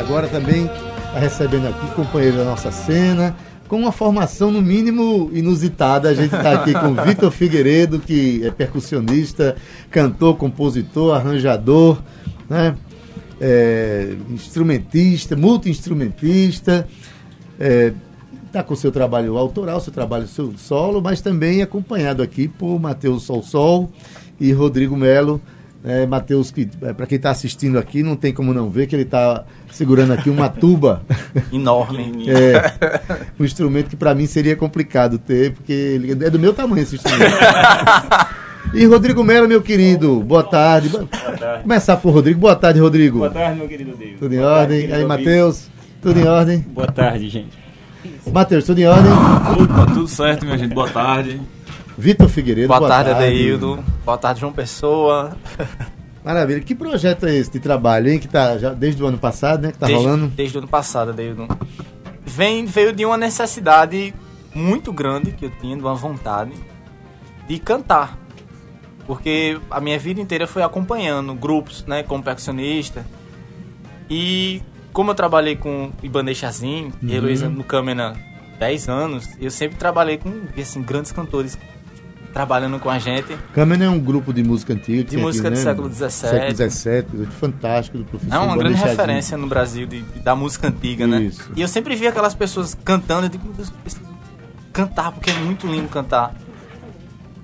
agora também está recebendo aqui companheiro da nossa cena, com uma formação no mínimo inusitada. A gente está aqui com Vitor Figueiredo, que é percussionista, cantor, compositor, arranjador, né? É, instrumentista, multi-instrumentista. É, está com seu trabalho autoral, seu trabalho seu solo, mas também acompanhado aqui por Matheus Sol Sol e Rodrigo Melo. É, Matheus, que é, para quem está assistindo aqui, não tem como não ver que ele está segurando aqui uma tuba. Enorme. é, um instrumento que para mim seria complicado ter, porque ele é do meu tamanho esse instrumento. E Rodrigo Melo, meu querido, boa tarde. Boa tarde. Começar por Rodrigo. Boa tarde, Rodrigo. Boa tarde, meu querido Deus. Tudo em boa ordem? Tarde, Aí, Matheus, tudo em ordem? Boa tarde, gente. Matheus, tudo em ordem? Opa, tudo certo, minha gente. Boa tarde. Vitor Figueiredo. Boa, boa tarde, Adeildo. Boa tarde, João Pessoa. Maravilha. Que projeto é esse de trabalho, hein? Que tá já desde o ano passado, né? Que tá desde, rolando? Desde o ano passado, Adeildo. Vem, veio de uma necessidade muito grande que eu tinha, de uma vontade de cantar. Porque a minha vida inteira foi acompanhando grupos, né? Como percussionista. E como eu trabalhei com Ibanez Chazin uhum. e Heloísa no Câmara 10 anos, eu sempre trabalhei com assim, grandes cantores trabalhando com a gente. Câmara é um grupo de música antiga. De música aqui, do né? século XVII. Século XVII, fantástico, do professor É uma grande referência no Brasil de, da música antiga, né? Isso. né? E eu sempre vi aquelas pessoas cantando, eu digo, cantar, porque é muito lindo cantar.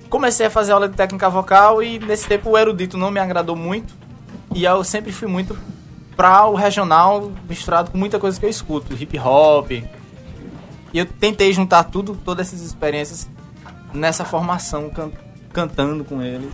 Comecei a fazer aula de técnica vocal e nesse tempo o erudito não me agradou muito. E eu sempre fui muito para o regional misturado com muita coisa que eu escuto, hip hop. E eu tentei juntar tudo, todas essas experiências nessa formação, can cantando com eles.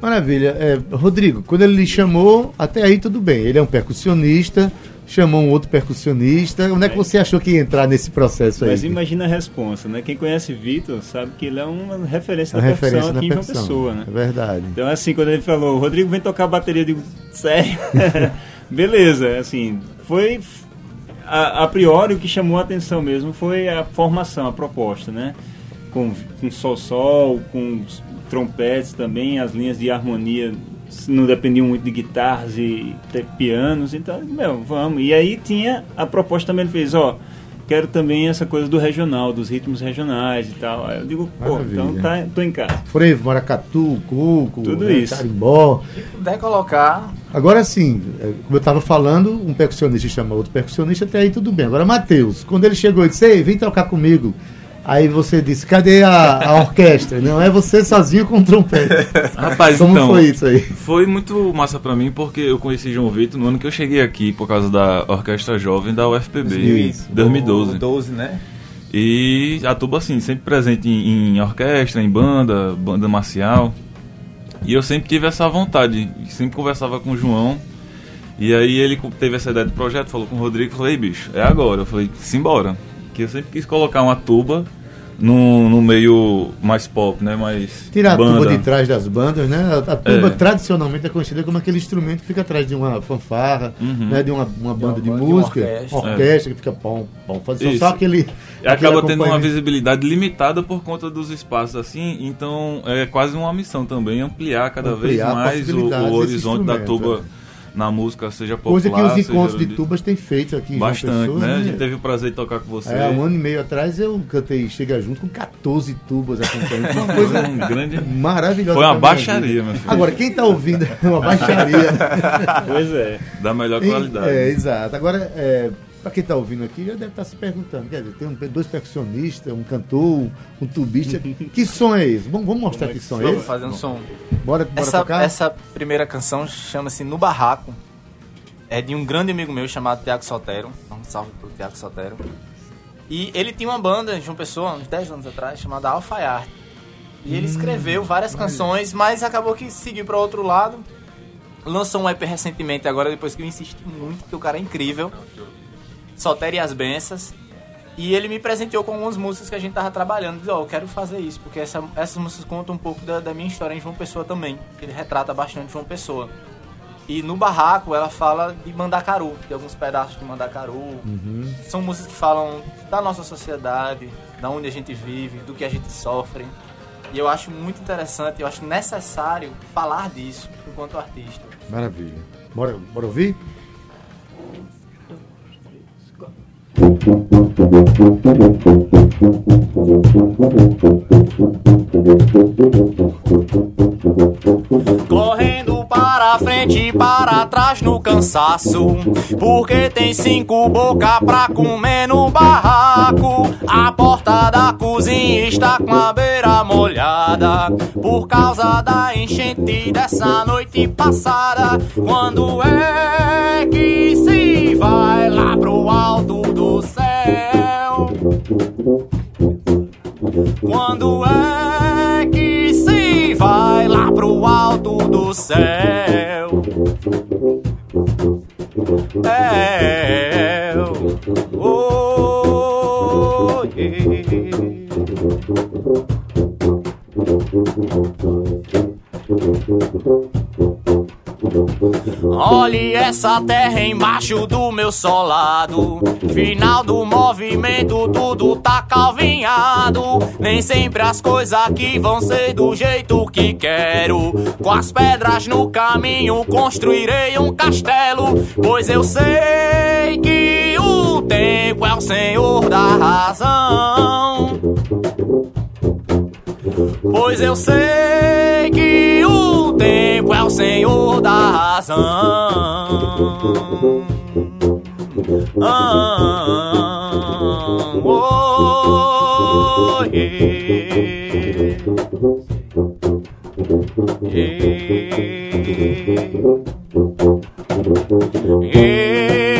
Maravilha. É, Rodrigo, quando ele lhe chamou, até aí tudo bem. Ele é um percussionista, chamou um outro percussionista. Onde é que você achou que ia entrar nesse processo aí? Mas imagina a resposta, né? Quem conhece Vitor sabe que ele é uma referência da percussão aqui em João Pessoa, né? É verdade. Então, assim, quando ele falou, Rodrigo vem tocar a bateria, eu digo, sério? Beleza, assim, foi... A, a, priori, o que chamou a atenção mesmo foi a formação, a proposta, né? Com, com sol-sol, com trompetes também, as linhas de harmonia não dependiam muito de guitarras e pianos, então, meu, vamos. E aí tinha a proposta também, ele fez, ó, quero também essa coisa do regional, dos ritmos regionais e tal. Aí eu digo, pô, Maravilha. então tá, tô em casa. Frevo, maracatu, cuco, tudo né, isso. Carimbó. Se puder colocar. Agora sim, é, como eu estava falando, um percussionista chama outro percussionista, até aí tudo bem. Agora, Matheus, quando ele chegou e disse, ei, vem tocar comigo. Aí você disse, cadê a, a orquestra? Não é você sozinho com o trompete. Rapaz, Como então, foi isso aí? Foi muito massa para mim porque eu conheci João Vitor no ano que eu cheguei aqui por causa da Orquestra Jovem da UFPB, Isso, 2012. 12, né? E a tuba assim, sempre presente em, em orquestra, em banda, banda marcial. E eu sempre tive essa vontade, sempre conversava com o João. E aí ele teve essa ideia de projeto, falou com o Rodrigo, falei, bicho, é agora. Eu falei, simbora. Que eu sempre quis colocar uma tuba no, no meio mais pop, né? Mais Tirar banda. a tuba de trás das bandas, né? A, a tuba é. tradicionalmente é conhecida como aquele instrumento que fica atrás de uma fanfarra, uhum. né? De uma, uma banda de, uma, de música, orquestra, orquestra é. que fica pom, pom, faz só, só aquele. E acaba tendo uma visibilidade limitada por conta dos espaços assim, então é quase uma missão também ampliar cada ampliar vez mais o, o horizonte da tuba. É na música, seja popular. Coisa que os encontros de tubas têm feito aqui em Bastante, Pessoa, né? né? A gente teve o prazer de tocar com você. É, um ano e meio atrás eu cantei Chega Junto com 14 tubas acompanhando. Foi uma coisa um grande... maravilhosa. Foi uma baixaria, meu filho. Agora, quem está ouvindo é uma baixaria. pois é. Da melhor qualidade. É, exato. Agora, é, para quem está ouvindo aqui, já deve estar tá se perguntando. Quer dizer, tem dois percussionistas, um cantor, um tubista. que som é esse? Vamos, vamos mostrar que som é esse? Vamos fazer um som. Bora, bora essa, tocar? Essa primeira canção chama-se No Barraco é de um grande amigo meu chamado Tiago Sotero. Um salve pro Tiago Sotero. E ele tinha uma banda de uma pessoa, uns 10 anos atrás, chamada Alfaiate. E ele hum, escreveu várias canções, mas acabou que seguiu para outro lado. Lançou um EP recentemente, agora depois que eu insisti muito, porque o cara é incrível. Sotero e as Benças. E ele me presenteou com algumas músicas que a gente tava trabalhando. Disse, ó, oh, eu quero fazer isso, porque essa, essas músicas contam um pouco da, da minha história em João Pessoa também. Ele retrata bastante João Pessoa. E no barraco ela fala de Mandacaru, de alguns pedaços de Mandacaru. Uhum. São músicas que falam da nossa sociedade, da onde a gente vive, do que a gente sofre. E eu acho muito interessante, eu acho necessário falar disso enquanto artista. Maravilha. Bora, bora ouvir? Correndo para frente e para trás no cansaço. Porque tem cinco boca pra comer no barraco. A porta da cozinha está com a beira molhada. Por causa da enchente dessa noite passada. Quando é que se vai lá pro alto do céu? Quando é que se vai lá pro alto do céu? É. Oh, Olhe essa terra embaixo do meu solado. Final do movimento, tudo tá calvinhado. Nem sempre as coisas aqui vão ser do jeito que quero. Com as pedras no caminho, construirei um castelo. Pois eu sei que o tempo é o senhor da razão. Pois eu sei que tempo é o senhor da razão. Ah, oh, yeah. Yeah.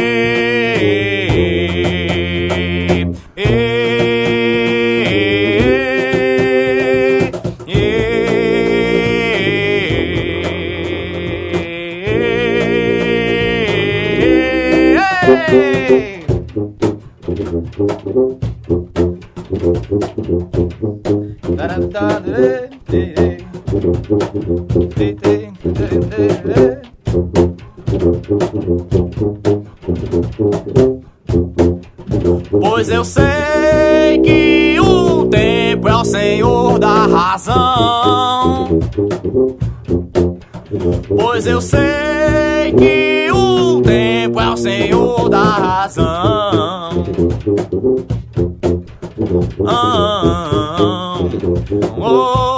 Pois eu sei que o tempo é o senhor da razão. Pois eu sei que senhor da razão. Ah, oh,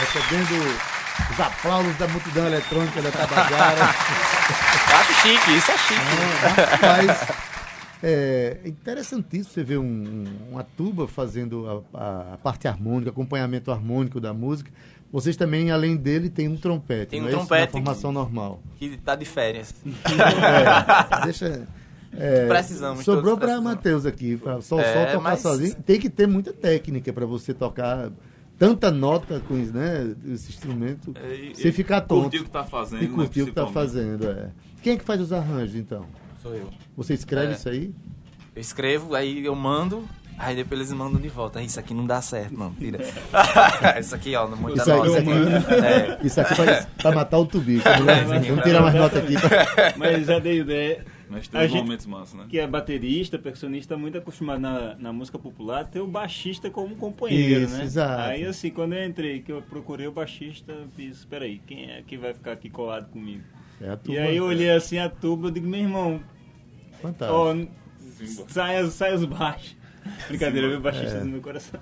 recebendo os aplausos da multidão eletrônica da Tabajara. Acho chique, isso é chique. Mas é interessantíssimo você ver um- uma tuba fazendo a, a- parte harmônica, acompanhamento harmônico da música. Vocês também, além dele, tem um trompete. Tem um é isso? trompete Na formação normal. Que tá de férias. É, deixa. é, Precisamos, Sobrou para. Matheus aqui. Só, É, só tocar mas- sozinho. Tem que ter muita técnica para você tocar tanta nota com isso, né, esse instrumento. É, e- e ficar tonto. curtir o que tá fazendo, E né, curtir o que tá principalmente. fazendo, é. Quem é que faz os arranjos, então? Sou eu. Você escreve É. isso aí? Eu escrevo, aí eu mando, aí depois eles mandam de volta. Isso aqui não dá certo, não. Tira. isso aqui, ó, muita Isso aí- nota. isso aqui- É. Isso aqui vai pra matar o tubico. Vamos, vamos tirar mais nota aqui. Mas já dei ideia. Mas tem gente- momentos massos, né? Que é baterista, percussionista, muito acostumado na, na música popular, ter o baixista como companheiro, Isso, né? exato. Aí assim, quando eu entrei, que eu procurei o baixista, eu fiz, espera aí, quem é que vai ficar aqui colado comigo? É a E tuba. aí eu olhei assim a tuba, eu digo, meu irmão, Fantástico. ó, sai, sai os baixos. Brincadeira, meu baixista É. no meu coração.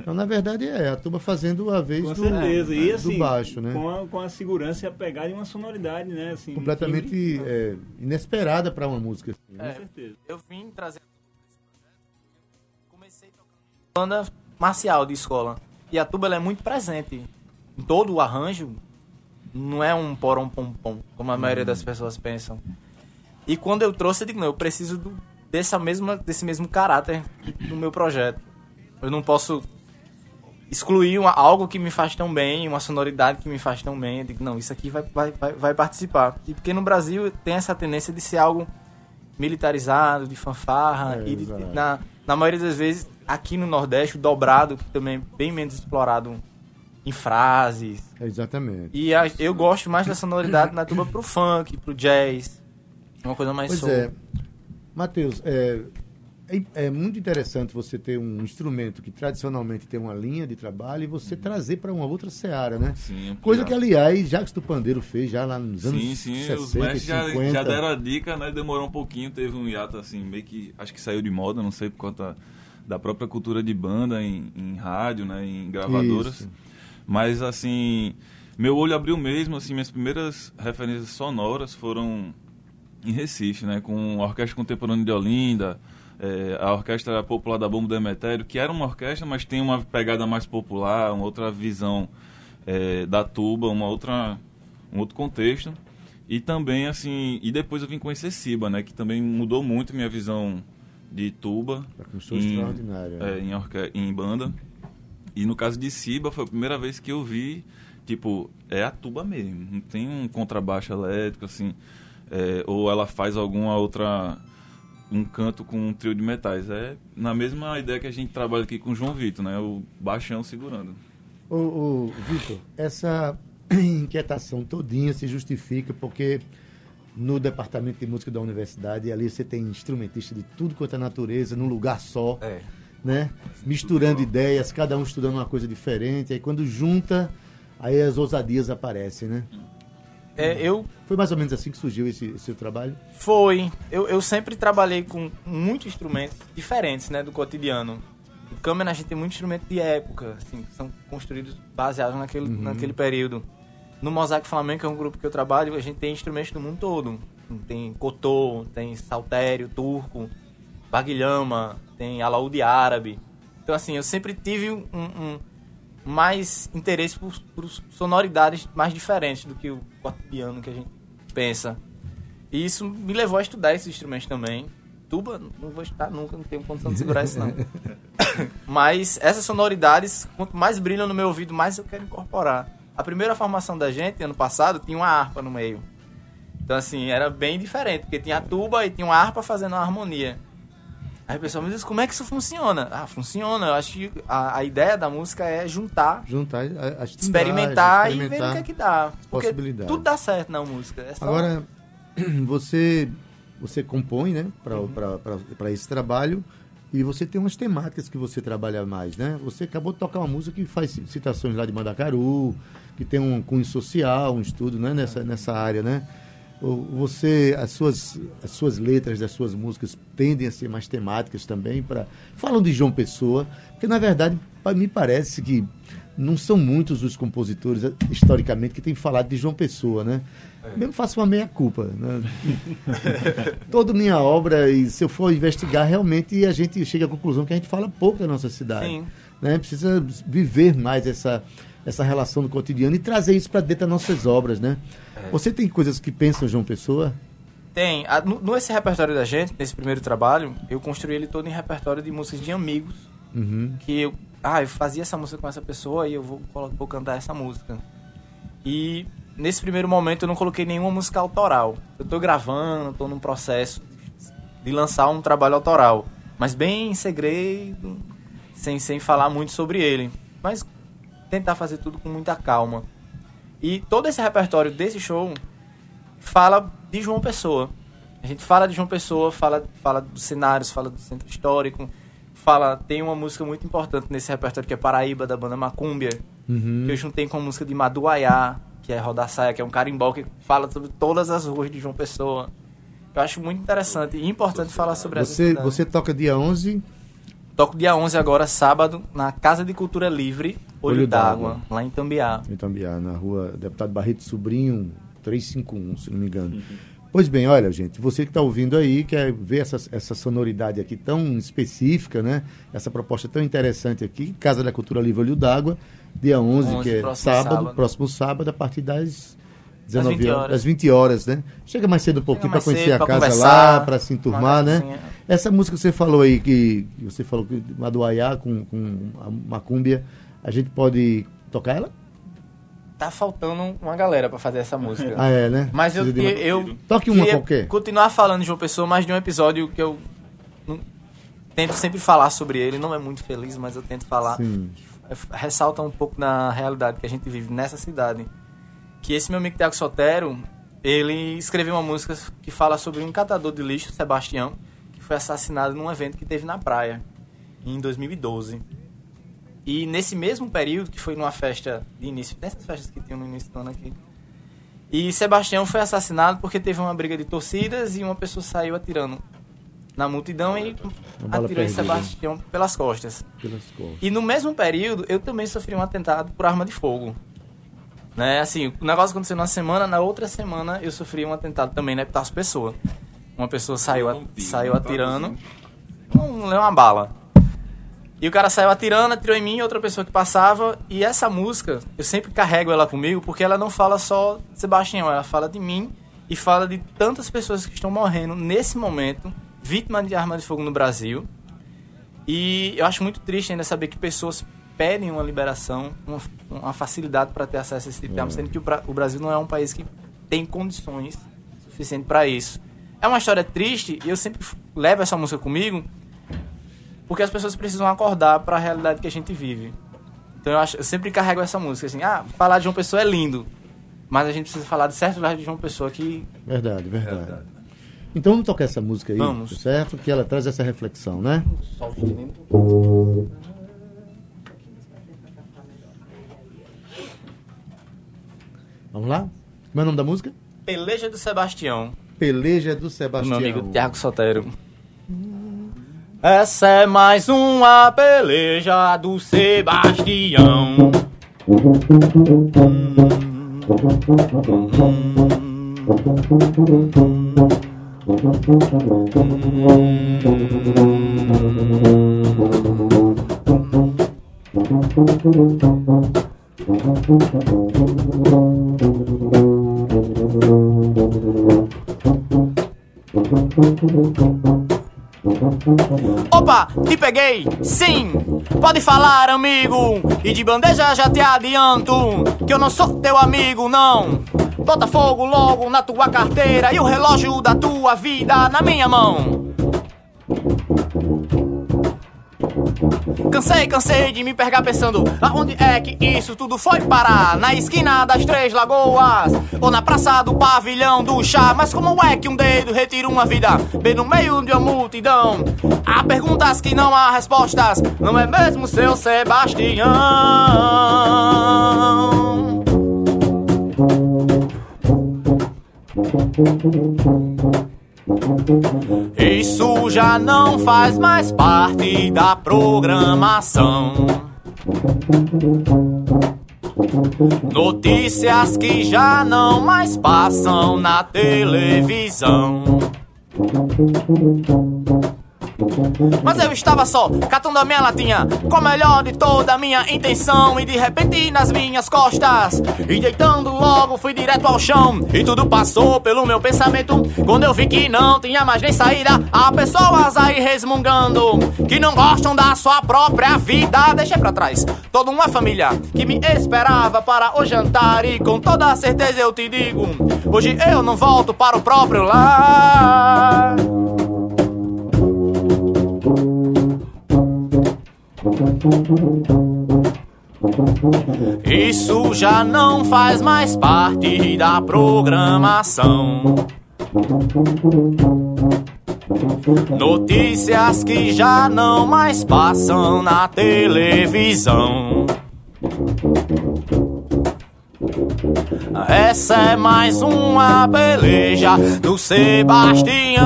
Então, na verdade, é a tuba fazendo a vez Com do, certeza. E do assim, baixo, né? com, a, com a segurança e a pegada e uma sonoridade, né? Assim, Completamente é, inesperada para uma música. assim, né? É. Com certeza. Eu vim trazendo projeto. Comecei tocando banda marcial de escola. E a tuba ela é muito presente em todo o arranjo. Não é um porom pom pom, como a maioria das pessoas pensam. E quando eu trouxe, eu digo, não, eu preciso do- dessa mesma, desse mesmo caráter do meu projeto. Eu não posso excluir uma- algo que me faz tão bem, uma sonoridade que me faz tão bem. Eu digo, não, isso aqui vai, vai, vai, vai participar. E porque no Brasil tem essa tendência de ser algo militarizado, de fanfarra, É, e de- na, na maioria das vezes, aqui no Nordeste, o dobrado, que também é bem menos explorado em frases. Exatamente. E a- eu gosto mais da sonoridade na tuba pro funk, pro jazz. Uma coisa mais Pois soul. é. Matheus, é, é, é muito interessante você ter um instrumento que tradicionalmente tem uma linha de trabalho e você trazer para uma outra seara, né? Sim, Coisa que, aliás, Jacques do Pandeiro fez já lá nos anos Sim, sim, 60 os mestres já, 50. já deram a dica, né? Demorou um pouquinho, teve um hiato assim, meio que acho que saiu de moda, não sei por conta da própria cultura de banda em, em rádio, né? Em gravadoras. Isso. Mas assim, meu olho abriu mesmo, assim, minhas primeiras referências sonoras foram em Recife, né? Com a Orquestra Contemporânea de Olinda, eh, a Orquestra Popular da Bomba do Emetério, que era uma orquestra, mas tem uma pegada mais popular, uma outra visão eh, da tuba, uma outra, um outro contexto. E também, assim, e depois eu vim conhecer Siba, né? Que também mudou muito minha visão de tuba. Em- extraordinária. é, em, orque- em banda. E no caso de Siba, foi a primeira vez que eu vi, tipo, é a tuba mesmo. Não tem um contrabaixo elétrico, assim. é, ou ela faz alguma outra. Um canto com um trio de metais. É na mesma ideia que a gente trabalha aqui com o João Vitor, né? O baixão segurando. Ô, ô, Vitor, essa inquietação todinha se justifica porque no departamento de música da universidade, ali você tem instrumentista de tudo quanto é natureza, num lugar só, É. né? Misturando ideias, cada um estudando uma coisa diferente, aí quando junta, aí as ousadias aparecem, né? É, eu Foi mais ou menos assim que surgiu esse, esse seu trabalho? Foi. Eu, eu sempre trabalhei com muitos instrumentos diferentes, né, do cotidiano. No Câmara a gente tem muitos instrumentos de época, assim, que são construídos baseados naquele, naquele período. No Mosaico Flamengo, que é um grupo que eu trabalho, a gente tem instrumentos do mundo todo. Tem cotô, tem saltério, turco, baguilhama, tem alaúde árabe. Então, assim, eu sempre tive um, um- mais interesse por, por sonoridades mais diferentes do que o cotidiano que a gente pensa. E isso me levou a estudar esses instrumentos também. Tuba, não vou estudar nunca, não tenho condição de segurar isso não. Mas essas sonoridades, quanto mais brilham no meu ouvido, mais eu quero incorporar. A primeira formação da gente, ano passado, tinha uma harpa no meio. Então, assim, era bem diferente, porque tinha a tuba e tinha uma harpa fazendo uma harmonia. Aí o pessoal me diz, como é que isso funciona? Ah, funciona. Eu acho que a, a ideia da música é juntar, Juntar as experimentar, timbragens, e ver o que é que dá. Porque tudo dá certo na música. É só... Agora, você, você compõe, né, Uhum. para esse trabalho e você tem umas temáticas que você trabalha mais, né? Você acabou de tocar uma música que faz citações lá de Mandacaru, que tem um cunho social, um estudo, né, nessa, nessa área, né? Você, as suas, as suas letras das suas músicas tendem a ser mais temáticas também para falam de João Pessoa, porque na verdade me parece que não são muitos os compositores eh, historicamente que têm falado de João Pessoa, né? Mesmo faço uma meia culpa, né? Toda minha obra e se eu for investigar realmente a gente chega à conclusão que a gente fala pouco da nossa cidade, Sim. né? Precisa viver mais essa essa relação do cotidiano e trazer isso para dentro das nossas obras, né? Você tem coisas que pensam João Pessoa? Tem. A- no, no esse repertório da gente, nesse primeiro trabalho, eu construí ele todo em repertório de músicas de amigos. Uhum. Que eu, ah, eu fazia essa música com essa pessoa e eu vou, vou cantar essa música. E nesse primeiro momento eu não coloquei nenhuma música autoral. Eu tô gravando, tô num processo de lançar um trabalho autoral. Mas bem em segredo, sem, sem falar muito sobre ele. Mas tentar fazer tudo com muita calma. E todo esse repertório desse show fala de João Pessoa. A gente fala de João Pessoa, fala, fala dos cenários, fala do centro histórico, fala tem uma música muito importante nesse repertório que é Paraíba da banda Macúmbia, Uhum. que eu juntei com a música de Maduaiá, que é Rodaçaia, que é um carimbó que fala sobre todas as ruas de João Pessoa. Eu acho muito interessante e importante falar sobre essa Você, cidade. você toca dia 11, Toco dia 11 agora, sábado, na Casa de Cultura Livre, Olho, d'Água, lá em Tambiá. em Tambiá, na rua Deputado Barreto Sobrinho, 351, se não me engano. Pois bem, olha, gente, você que está ouvindo aí, quer ver essa, essa sonoridade aqui tão específica, né? Essa proposta tão interessante aqui, Casa da Cultura Livre Olho d'Água, dia 11, 11, que é sábado, sábado. próximo sábado, a partir das 19 20 horas, das 20 horas, né? Chega mais cedo um pouquinho para conhecer cedo, a casa lá, para se enturmar, né? Essa música que você falou aí, que que você falou que Maduaiá com, com a Macúmbia, a gente pode tocar ela? Tá faltando uma galera pra fazer essa música. Ah, é, né? Mas eu, uma- eu Toque uma qualquer. continuar falando de João Pessoa, mas de um episódio que eu não- tento sempre falar sobre ele. Não é muito feliz, mas eu tento falar. Sim. É, Ressalta um pouco da realidade que a gente vive nessa cidade. Que esse meu amigo Tiago Sotero, ele escreveu uma música que fala sobre um catador de lixo, Sebastião, que foi assassinado num evento que teve na praia em 2012. E nesse mesmo período, que foi numa festa de início, dessas festas que tinham no início do ano aqui, e Sebastião foi assassinado porque teve uma briga de torcidas e uma pessoa saiu atirando na multidão e atirou em perdida. Sebastião pelas costas. Pelas costas. E no mesmo período, eu também sofri um atentado por arma de fogo. Né, assim, o negócio aconteceu na semana, na outra semana eu sofri um atentado também, né, por pessoa. Uma pessoa saiu, saiu atirando, não leu uma bala. E o cara saiu atirando, atirou em mim, outra pessoa que passava. E essa música, eu sempre carrego ela comigo, porque ela não fala só de Sebastião, ela fala de mim e fala de tantas pessoas que estão morrendo nesse momento, vítimas de arma de fogo no Brasil. E eu acho muito triste ainda saber que pessoas pedem uma liberação, uma, uma facilidade para ter acesso a esse tipo de arma, sendo que o, o Brasil não é um país que tem condições suficientes para isso. É uma história triste e eu sempre levo essa música comigo porque as pessoas precisam acordar para a realidade que a gente vive. Então eu, acho, eu sempre carrego essa música assim, ah, falar de uma pessoa é lindo, mas a gente precisa falar de certo lado de uma pessoa que Verdade, verdade. Então vamos tocar essa música aí, Vamos. certo? Que ela traz essa reflexão, né? só o veneno. Vamos lá? Como é o nome da música? Peleja do Sebastião. Peleja do do Sebastião. meu amigo Tiago Sotero. Essa é mais uma peleja do Sebastião. Opa, te peguei, sim. Pode falar, amigo. E de bandeja já te adianto que eu não sou teu amigo, não. Bota fogo logo na tua carteira e o relógio da tua vida na minha mão. Cansei, cansei de me pegar pensando aonde é que isso tudo foi parar? Na esquina das Três Lagoas ou na praça do pavilhão do chá? Mas como é que um dedo retira uma vida bem no meio de uma multidão? Há perguntas que não há respostas, não é mesmo seu Sebastião? Isso já não faz mais parte da programação. Notícias que já não mais passam na televisão. Mas eu estava só, catando a minha latinha Com a melhor de toda a minha intenção. E de repente nas minhas costas E deitando logo fui direto ao chão. E tudo passou pelo meu pensamento Quando eu vi que não tinha mais nem saída. Há pessoas aí resmungando Que não gostam da sua própria vida. Deixei pra trás toda uma família Que me esperava para o jantar. E com toda certeza eu te digo Hoje eu não volto para o próprio lar Isso já não faz mais parte da programação. Notícias que já não mais passam na televisão. Essa é mais uma peleja do Sebastião.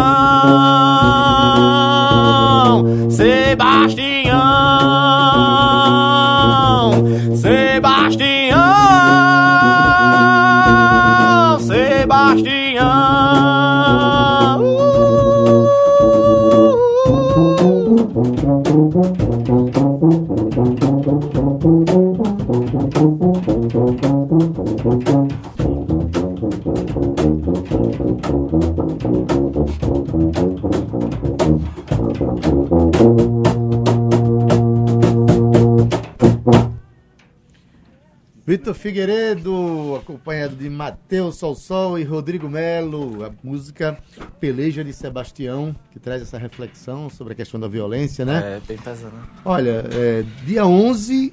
Sebastião. Sebastião. Sebastião. Vitor Figueiredo, acompanhado de Matheus Solsol e Rodrigo Melo. A música Peleja de Sebastião, que traz essa reflexão sobre a questão da violência, né? É, bem pesado. né? Olha, é, dia 11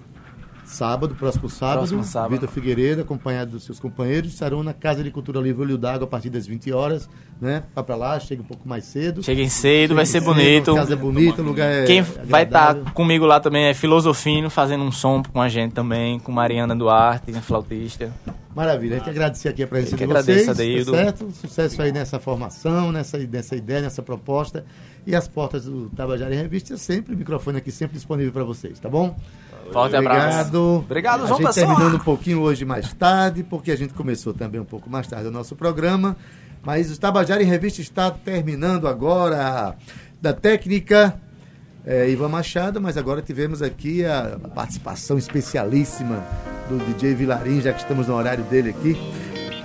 Sábado, próximo sábado, Próximo sábado. Vitor Figueiredo, acompanhado dos seus companheiros, estarão na Casa de Cultura Livre Olho d'Água a partir das 20 horas, né? Vá pra lá, chega um pouco mais cedo. Cheguem cedo, vai ser cedo, bonito. A casa é bonita, o lugar é Quem vai estar agradável. comigo lá também é Filosofino, fazendo um som com a gente também, com Mariana Duarte, flautista. Maravilha, a gente agradecer aqui a presença de agradeço, vocês, Adeildo. tá certo? Sucesso aí nessa formação, nessa, nessa ideia, nessa proposta. E as portas do Tabajara em Revista, sempre, o microfone aqui sempre disponível para vocês, tá bom? Forte abraço. Obrigado. Obrigado, a João gente Pessoa. terminando um pouquinho hoje mais tarde, porque a gente começou também um pouco mais tarde o nosso programa. Mas o Tabajara em Revista está terminando agora da técnica é, Ivan Machado, mas agora tivemos aqui a, a participação especialíssima do DJ Vilarim, já que estamos no horário dele aqui.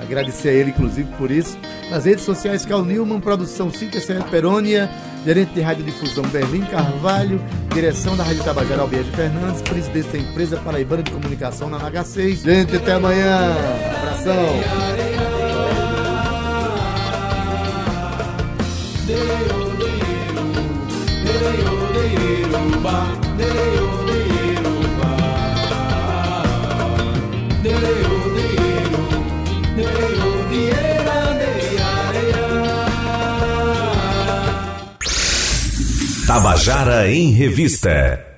Agradecer a ele, inclusive, por isso. Nas redes sociais, Cal Newman, produção Cíntia Serra Perônia, gerente de radiodifusão Berlim Carvalho, direção da Rádio Tabajara Albiege Fernandes, presidente da empresa Paraibana de Comunicação na NH6. Gente, até amanhã. Abração. Tabajara em Revista.